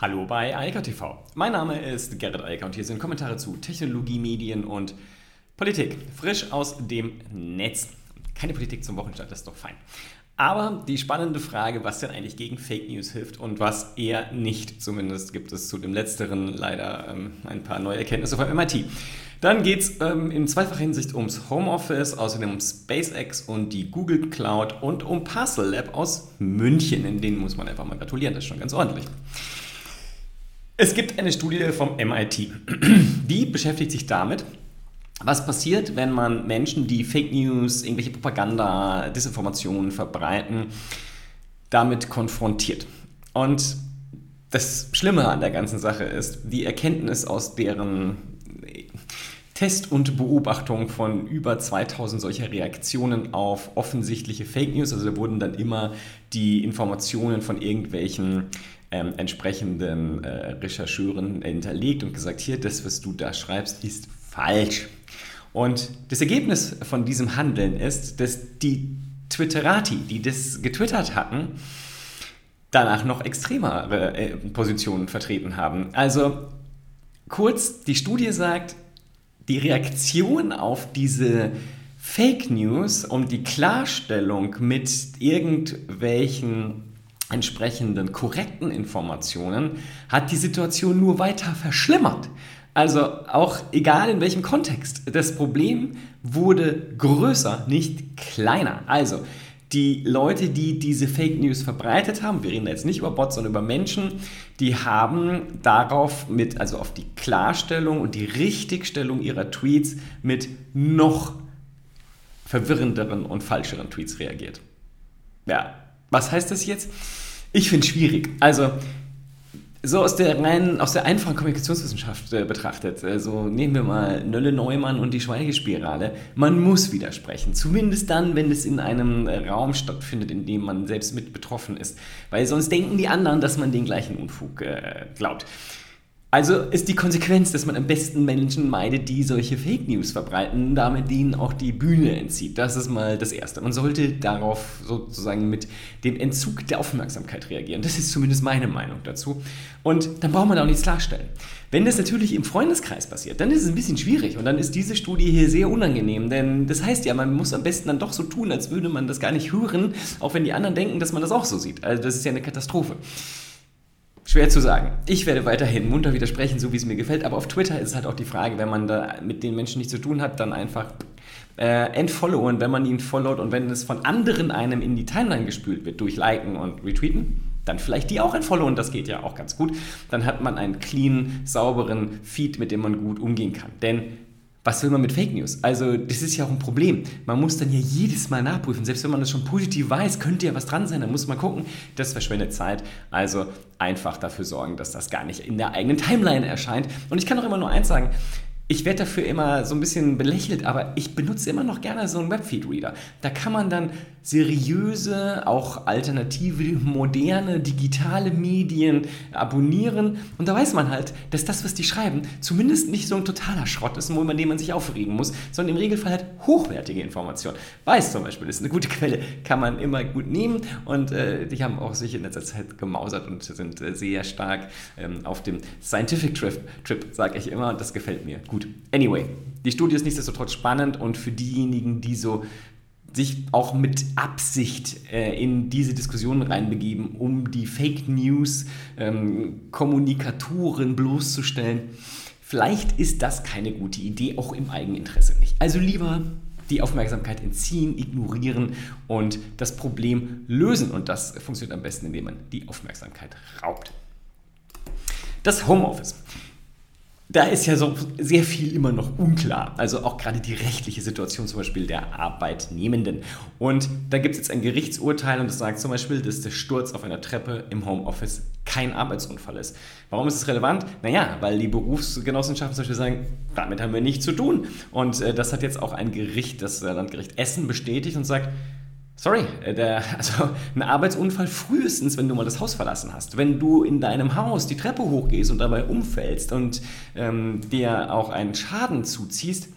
Hallo bei Eika TV. Mein Name ist Gerrit Eiker und hier sind Kommentare zu Technologie, Medien und Politik. Frisch aus dem Netz. Keine Politik zum Wochenstart, das ist doch fein. Aber die spannende Frage, was denn eigentlich gegen Fake News hilft und was eher nicht, zumindest gibt es zu dem letzteren leider ähm, ein paar neue Erkenntnisse vom MIT. Dann geht es ähm, in zweifacher Hinsicht ums Homeoffice, außerdem um SpaceX und die Google Cloud und um Parcel Lab aus München. In denen muss man einfach mal gratulieren, das ist schon ganz ordentlich. Es gibt eine Studie vom MIT, die beschäftigt sich damit, was passiert, wenn man Menschen, die Fake News, irgendwelche Propaganda, Desinformationen verbreiten, damit konfrontiert. Und das Schlimme an der ganzen Sache ist, die Erkenntnis aus deren Test und Beobachtung von über 2000 solcher Reaktionen auf offensichtliche Fake News. Also da wurden dann immer die Informationen von irgendwelchen ähm, entsprechenden äh, Rechercheuren hinterlegt und gesagt, hier, das, was du da schreibst, ist falsch. Und das Ergebnis von diesem Handeln ist, dass die Twitterati, die das getwittert hatten, danach noch extremere äh, Positionen vertreten haben. Also kurz, die Studie sagt, die Reaktion auf diese Fake News und die Klarstellung mit irgendwelchen entsprechenden korrekten Informationen hat die Situation nur weiter verschlimmert. Also auch egal in welchem Kontext. Das Problem wurde größer, nicht kleiner. Also die Leute, die diese Fake News verbreitet haben, wir reden jetzt nicht über Bots, sondern über Menschen, die haben darauf mit, also auf die Klarstellung und die Richtigstellung ihrer Tweets mit noch verwirrenderen und falscheren Tweets reagiert. Ja, was heißt das jetzt? Ich finde es schwierig. Also, so aus der rein, aus der einfachen Kommunikationswissenschaft äh, betrachtet, also nehmen wir mal Nölle Neumann und die Schweigespirale, man muss widersprechen. Zumindest dann, wenn es in einem Raum stattfindet, in dem man selbst mit betroffen ist. Weil sonst denken die anderen, dass man den gleichen Unfug äh, glaubt. Also ist die Konsequenz, dass man am besten Menschen meidet, die solche Fake News verbreiten, damit denen auch die Bühne entzieht. Das ist mal das Erste. Man sollte darauf sozusagen mit dem Entzug der Aufmerksamkeit reagieren. Das ist zumindest meine Meinung dazu. Und dann braucht man auch nichts klarstellen. Wenn das natürlich im Freundeskreis passiert, dann ist es ein bisschen schwierig und dann ist diese Studie hier sehr unangenehm, denn das heißt ja, man muss am besten dann doch so tun, als würde man das gar nicht hören, auch wenn die anderen denken, dass man das auch so sieht. Also das ist ja eine Katastrophe. Schwer zu sagen. Ich werde weiterhin munter widersprechen, so wie es mir gefällt. Aber auf Twitter ist es halt auch die Frage, wenn man da mit den Menschen nichts zu tun hat, dann einfach äh, entfollowen, wenn man ihn followt und wenn es von anderen einem in die Timeline gespült wird durch Liken und Retweeten, dann vielleicht die auch entfollowen, das geht ja auch ganz gut. Dann hat man einen clean, sauberen Feed, mit dem man gut umgehen kann. Denn was will man mit Fake News? Also, das ist ja auch ein Problem. Man muss dann ja jedes Mal nachprüfen. Selbst wenn man das schon positiv weiß, könnte ja was dran sein. Dann muss man gucken. Das verschwendet Zeit. Also einfach dafür sorgen, dass das gar nicht in der eigenen Timeline erscheint. Und ich kann auch immer nur eins sagen ich werde dafür immer so ein bisschen belächelt, aber ich benutze immer noch gerne so einen Webfeed-Reader. Da kann man dann seriöse, auch alternative, moderne, digitale Medien abonnieren. Und da weiß man halt, dass das, was die schreiben, zumindest nicht so ein totaler Schrott ist, man, dem man sich aufregen muss, sondern im Regelfall halt hochwertige Informationen. Weiß zum Beispiel, ist eine gute Quelle, kann man immer gut nehmen. Und äh, die haben auch sich in letzter Zeit gemausert und sind äh, sehr stark ähm, auf dem Scientific Trip, Trip sage ich immer. Und das gefällt mir gut. Anyway, die Studie ist nichtsdestotrotz spannend und für diejenigen, die so sich auch mit Absicht äh, in diese Diskussion reinbegeben, um die Fake News ähm, Kommunikatoren bloßzustellen. Vielleicht ist das keine gute Idee, auch im Eigeninteresse nicht. Also lieber die Aufmerksamkeit entziehen, ignorieren und das Problem lösen. Und das funktioniert am besten, indem man die Aufmerksamkeit raubt. Das Homeoffice da ist ja so sehr viel immer noch unklar. Also auch gerade die rechtliche Situation zum Beispiel der Arbeitnehmenden. Und da gibt es jetzt ein Gerichtsurteil und das sagt zum Beispiel, dass der Sturz auf einer Treppe im Homeoffice kein Arbeitsunfall ist. Warum ist es relevant? Naja, weil die Berufsgenossenschaften zum Beispiel sagen, damit haben wir nichts zu tun. Und äh, das hat jetzt auch ein Gericht, das äh, Landgericht Essen bestätigt und sagt, Sorry, äh, der, also ein Arbeitsunfall frühestens, wenn du mal das Haus verlassen hast. Wenn du in deinem Haus die Treppe hochgehst und dabei umfällst und ähm, dir auch einen Schaden zuziehst,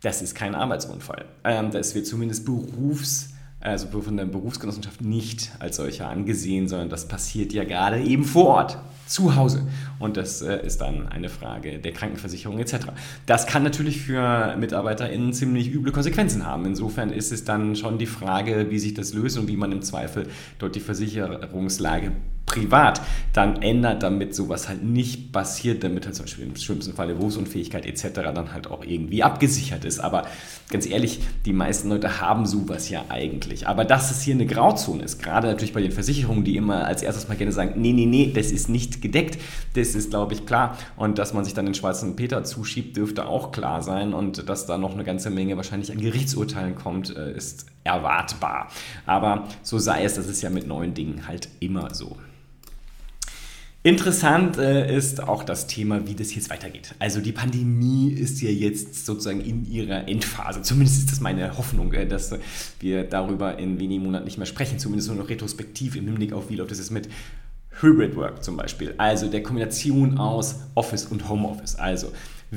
das ist kein Arbeitsunfall. Ähm, das wird zumindest Berufs also von der Berufsgenossenschaft nicht als solcher angesehen, sondern das passiert ja gerade eben vor Ort zu Hause. Und das äh, ist dann eine Frage der Krankenversicherung etc. Das kann natürlich für MitarbeiterInnen ziemlich üble Konsequenzen haben. Insofern ist es dann schon die Frage, wie sich das löst und wie man im Zweifel dort die Versicherungslage privat dann ändert, damit sowas halt nicht passiert, damit halt zum Beispiel im schlimmsten Fall Berufsunfähigkeit etc. dann halt auch irgendwie abgesichert ist. Aber ganz ehrlich, die meisten Leute haben sowas ja eigentlich. Aber dass es hier eine Grauzone ist, gerade natürlich bei den Versicherungen, die immer als erstes mal gerne sagen, nee, nee, nee, das ist nicht gedeckt, das ist, glaube ich, klar. Und dass man sich dann den schwarzen Peter zuschiebt, dürfte auch klar sein. Und dass da noch eine ganze Menge wahrscheinlich an Gerichtsurteilen kommt, äh, ist erwartbar. Aber so sei es, das ist ja mit neuen Dingen halt immer so. Interessant äh, ist auch das Thema, wie das jetzt weitergeht. Also die Pandemie ist ja jetzt sozusagen in ihrer Endphase. Zumindest ist das meine Hoffnung, äh, dass wir darüber in wenigen Monaten nicht mehr sprechen. Zumindest nur noch retrospektiv im Hinblick auf, wie läuft es jetzt mit Hybrid Work zum Beispiel. Also der Kombination aus Office und Homeoffice. Also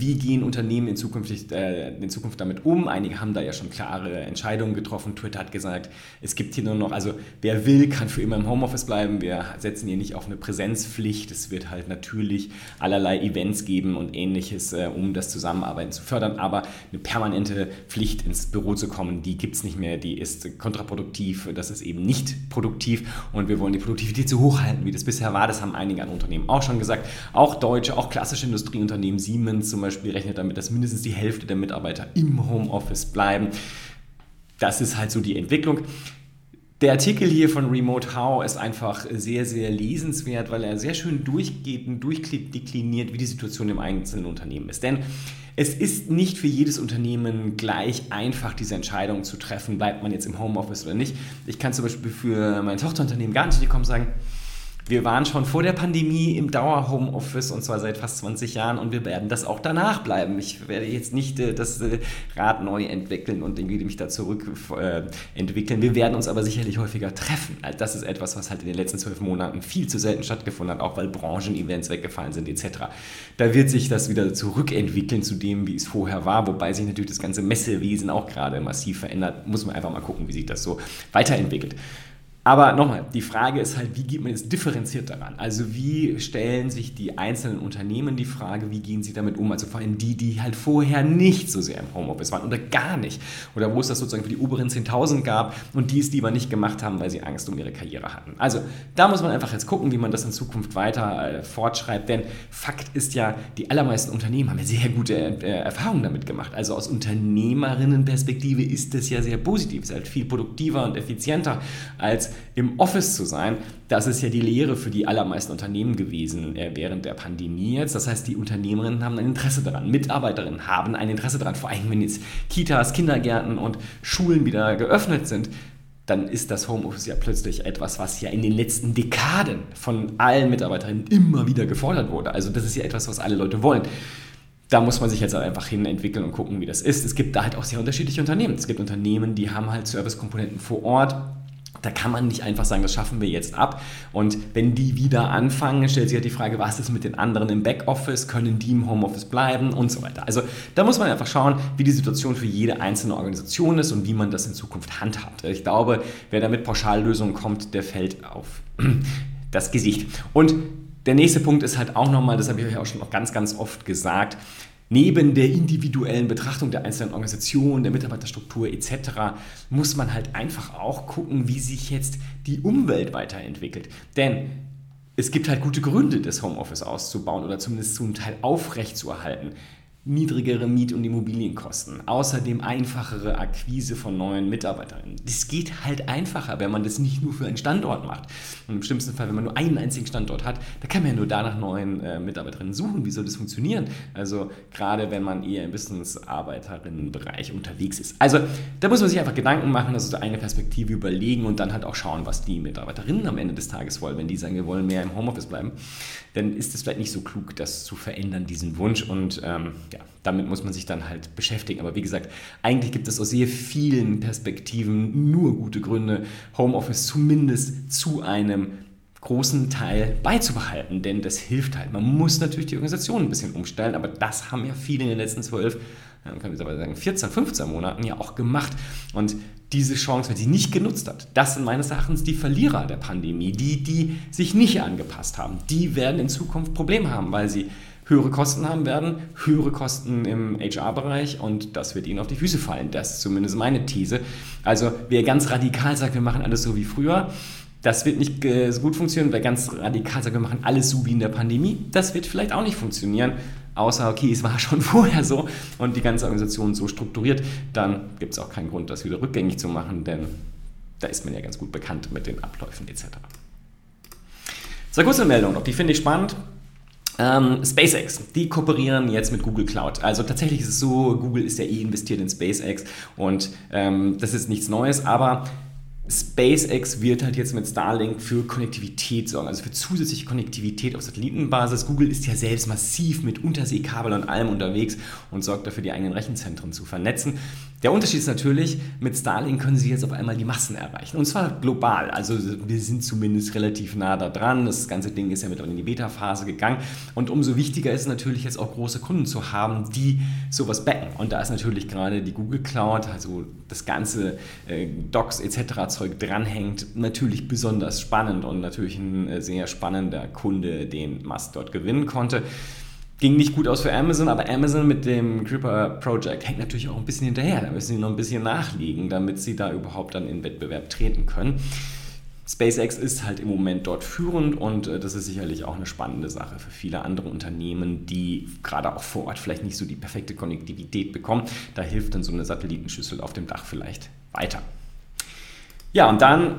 wie gehen Unternehmen in Zukunft, äh, in Zukunft damit um? Einige haben da ja schon klare Entscheidungen getroffen. Twitter hat gesagt, es gibt hier nur noch, also wer will, kann für immer im Homeoffice bleiben. Wir setzen hier nicht auf eine Präsenzpflicht. Es wird halt natürlich allerlei Events geben und ähnliches, äh, um das Zusammenarbeiten zu fördern. Aber eine permanente Pflicht ins Büro zu kommen, die gibt es nicht mehr. Die ist kontraproduktiv. Das ist eben nicht produktiv und wir wollen die Produktivität so hoch halten, wie das bisher war. Das haben einige andere Unternehmen auch schon gesagt. Auch deutsche, auch klassische Industrieunternehmen, Siemens zum Beispiel rechnet damit, dass mindestens die Hälfte der Mitarbeiter im Homeoffice bleiben. Das ist halt so die Entwicklung. Der Artikel hier von Remote How ist einfach sehr, sehr lesenswert, weil er sehr schön durchgeht und durchdekliniert, wie die Situation im einzelnen Unternehmen ist. Denn es ist nicht für jedes Unternehmen gleich einfach, diese Entscheidung zu treffen, bleibt man jetzt im Homeoffice oder nicht. Ich kann zum Beispiel für mein Tochterunternehmen gar nicht kommen und sagen, wir waren schon vor der Pandemie im Dauer-Homeoffice und zwar seit fast 20 Jahren und wir werden das auch danach bleiben. Ich werde jetzt nicht äh, das äh, Rad neu entwickeln und irgendwie mich da zurück äh, entwickeln. Wir werden uns aber sicherlich häufiger treffen. Also das ist etwas, was halt in den letzten zwölf Monaten viel zu selten stattgefunden hat, auch weil Branchenevents weggefallen sind etc. Da wird sich das wieder zurückentwickeln zu dem, wie es vorher war, wobei sich natürlich das ganze Messewesen auch gerade massiv verändert. Muss man einfach mal gucken, wie sich das so weiterentwickelt. Aber nochmal, die Frage ist halt, wie geht man jetzt differenziert daran? Also wie stellen sich die einzelnen Unternehmen die Frage, wie gehen sie damit um? Also vor allem die, die halt vorher nicht so sehr im Homeoffice waren oder gar nicht. Oder wo es das sozusagen für die oberen 10.000 gab und die es lieber nicht gemacht haben, weil sie Angst um ihre Karriere hatten. Also da muss man einfach jetzt gucken, wie man das in Zukunft weiter äh, fortschreibt. Denn Fakt ist ja, die allermeisten Unternehmen haben ja sehr gute äh, Erfahrungen damit gemacht. Also aus Unternehmerinnenperspektive ist das ja sehr positiv. Es ist halt viel produktiver und effizienter als im Office zu sein, das ist ja die Lehre für die allermeisten Unternehmen gewesen äh, während der Pandemie jetzt. Das heißt, die Unternehmerinnen haben ein Interesse daran, Mitarbeiterinnen haben ein Interesse daran, vor allem wenn jetzt Kitas, Kindergärten und Schulen wieder geöffnet sind, dann ist das Homeoffice ja plötzlich etwas, was ja in den letzten Dekaden von allen Mitarbeiterinnen immer wieder gefordert wurde. Also das ist ja etwas, was alle Leute wollen da muss man sich jetzt einfach hin entwickeln und gucken, wie das ist. Es gibt da halt auch sehr unterschiedliche Unternehmen. Es gibt Unternehmen, die haben halt Servicekomponenten vor Ort da kann man nicht einfach sagen, das schaffen wir jetzt ab. Und wenn die wieder anfangen, stellt sich halt die Frage, was ist mit den anderen im Backoffice? Können die im Homeoffice bleiben und so weiter? Also da muss man einfach schauen, wie die Situation für jede einzelne Organisation ist und wie man das in Zukunft handhabt. Ich glaube, wer da mit Pauschallösungen kommt, der fällt auf das Gesicht. Und der nächste Punkt ist halt auch nochmal, das habe ich euch auch schon noch ganz, ganz oft gesagt, neben der individuellen Betrachtung der einzelnen Organisationen, der Mitarbeiterstruktur etc. muss man halt einfach auch gucken, wie sich jetzt die Umwelt weiterentwickelt. Denn es gibt halt gute Gründe, das Homeoffice auszubauen oder zumindest zum Teil aufrechtzuerhalten niedrigere Miet- und Immobilienkosten, außerdem einfachere Akquise von neuen Mitarbeiterinnen. Das geht halt einfacher, wenn man das nicht nur für einen Standort macht. Und im schlimmsten Fall, wenn man nur einen einzigen Standort hat, da kann man ja nur danach neuen äh, Mitarbeiterinnen suchen. Wie soll das funktionieren? Also gerade wenn man eher im Business-Arbeiterinnenbereich unterwegs ist. Also da muss man sich einfach Gedanken machen, also eine Perspektive überlegen und dann halt auch schauen, was die Mitarbeiterinnen am Ende des Tages wollen. Wenn die sagen, wir wollen mehr im Homeoffice bleiben, dann ist es vielleicht nicht so klug, das zu verändern, diesen Wunsch. Und ähm, ja, damit muss man sich dann halt beschäftigen. Aber wie gesagt, eigentlich gibt es aus sehr vielen Perspektiven nur gute Gründe, Homeoffice zumindest zu einem großen Teil beizubehalten, denn das hilft halt. Man muss natürlich die Organisation ein bisschen umstellen, aber das haben ja viele in den letzten zwölf, man kann aber sagen 14, 15 Monaten ja auch gemacht. Und diese Chance, wenn sie nicht genutzt hat, das sind meines Erachtens die Verlierer der Pandemie, die, die sich nicht angepasst haben. Die werden in Zukunft Probleme haben, weil sie höhere Kosten haben werden, höhere Kosten im HR-Bereich und das wird ihnen auf die Füße fallen. Das ist zumindest meine These. Also wer ganz radikal sagt, wir machen alles so wie früher, das wird nicht so gut funktionieren. Wer ganz radikal sagt, wir machen alles so wie in der Pandemie, das wird vielleicht auch nicht funktionieren. Außer, okay, es war schon vorher so und die ganze Organisation so strukturiert, dann gibt es auch keinen Grund, das wieder rückgängig zu machen, denn da ist man ja ganz gut bekannt mit den Abläufen etc. Zwei kurze Meldungen noch, die finde ich spannend. Ähm, SpaceX, die kooperieren jetzt mit Google Cloud. Also tatsächlich ist es so, Google ist ja eh investiert in SpaceX und ähm, das ist nichts Neues, aber SpaceX wird halt jetzt mit Starlink für Konnektivität sorgen, also für zusätzliche Konnektivität auf Satellitenbasis. Google ist ja selbst massiv mit Unterseekabel und allem unterwegs und sorgt dafür, die eigenen Rechenzentren zu vernetzen. Der Unterschied ist natürlich, mit Starlink können sie jetzt auf einmal die Massen erreichen. Und zwar global. Also wir sind zumindest relativ nah da dran. Das ganze Ding ist ja mit in die Beta-Phase gegangen. Und umso wichtiger ist natürlich jetzt auch große Kunden zu haben, die sowas backen. Und da ist natürlich gerade die Google Cloud, also das ganze äh, Docs etc. Zeug dranhängt, natürlich besonders spannend und natürlich ein äh, sehr spannender Kunde, den Musk dort gewinnen konnte. Ging nicht gut aus für Amazon, aber Amazon mit dem Creeper Project hängt natürlich auch ein bisschen hinterher. Da müssen sie noch ein bisschen nachlegen, damit sie da überhaupt dann in Wettbewerb treten können. SpaceX ist halt im Moment dort führend und äh, das ist sicherlich auch eine spannende Sache für viele andere Unternehmen, die gerade auch vor Ort vielleicht nicht so die perfekte Konnektivität bekommen. Da hilft dann so eine Satellitenschüssel auf dem Dach vielleicht weiter. Ja, und dann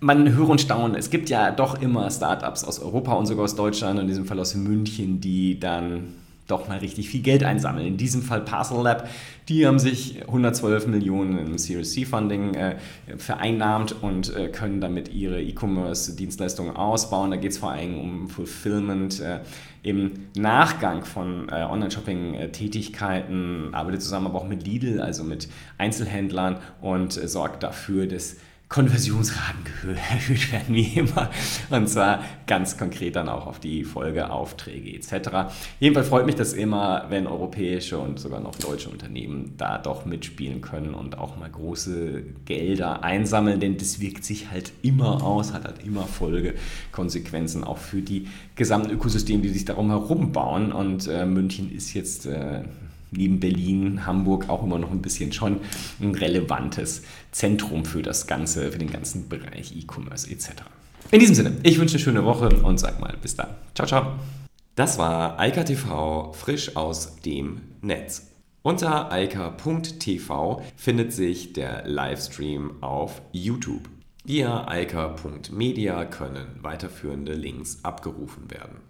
man höre und staune. Es gibt ja doch immer Startups aus Europa und sogar aus Deutschland, in diesem Fall aus München, die dann doch mal richtig viel Geld einsammeln. In diesem Fall Parcel Lab, die haben sich 112 Millionen im Series C Funding äh, vereinnahmt und äh, können damit ihre E-Commerce-Dienstleistungen ausbauen. Da geht es vor allem um Fulfillment. Äh, Im Nachgang von äh, Online-Shopping-Tätigkeiten arbeitet zusammen aber auch mit Lidl, also mit Einzelhändlern und äh, sorgt dafür, dass Konversionsraten erhöht werden, wie immer. Und zwar ganz konkret dann auch auf die Folgeaufträge etc. Jedenfalls freut mich das immer, wenn europäische und sogar noch deutsche Unternehmen da doch mitspielen können und auch mal große Gelder einsammeln, denn das wirkt sich halt immer aus, hat halt immer Folgekonsequenzen auch für die gesamten Ökosysteme, die sich darum herum bauen. Und äh, München ist jetzt äh, neben Berlin, Hamburg auch immer noch ein bisschen schon ein relevantes Zentrum für das Ganze, für den ganzen Bereich E-Commerce etc. In diesem Sinne, ich wünsche eine schöne Woche und sag mal bis dann. Ciao, ciao. Das war Eika TV frisch aus dem Netz. Unter eika.tv findet sich der Livestream auf YouTube. Via eika.media können weiterführende Links abgerufen werden.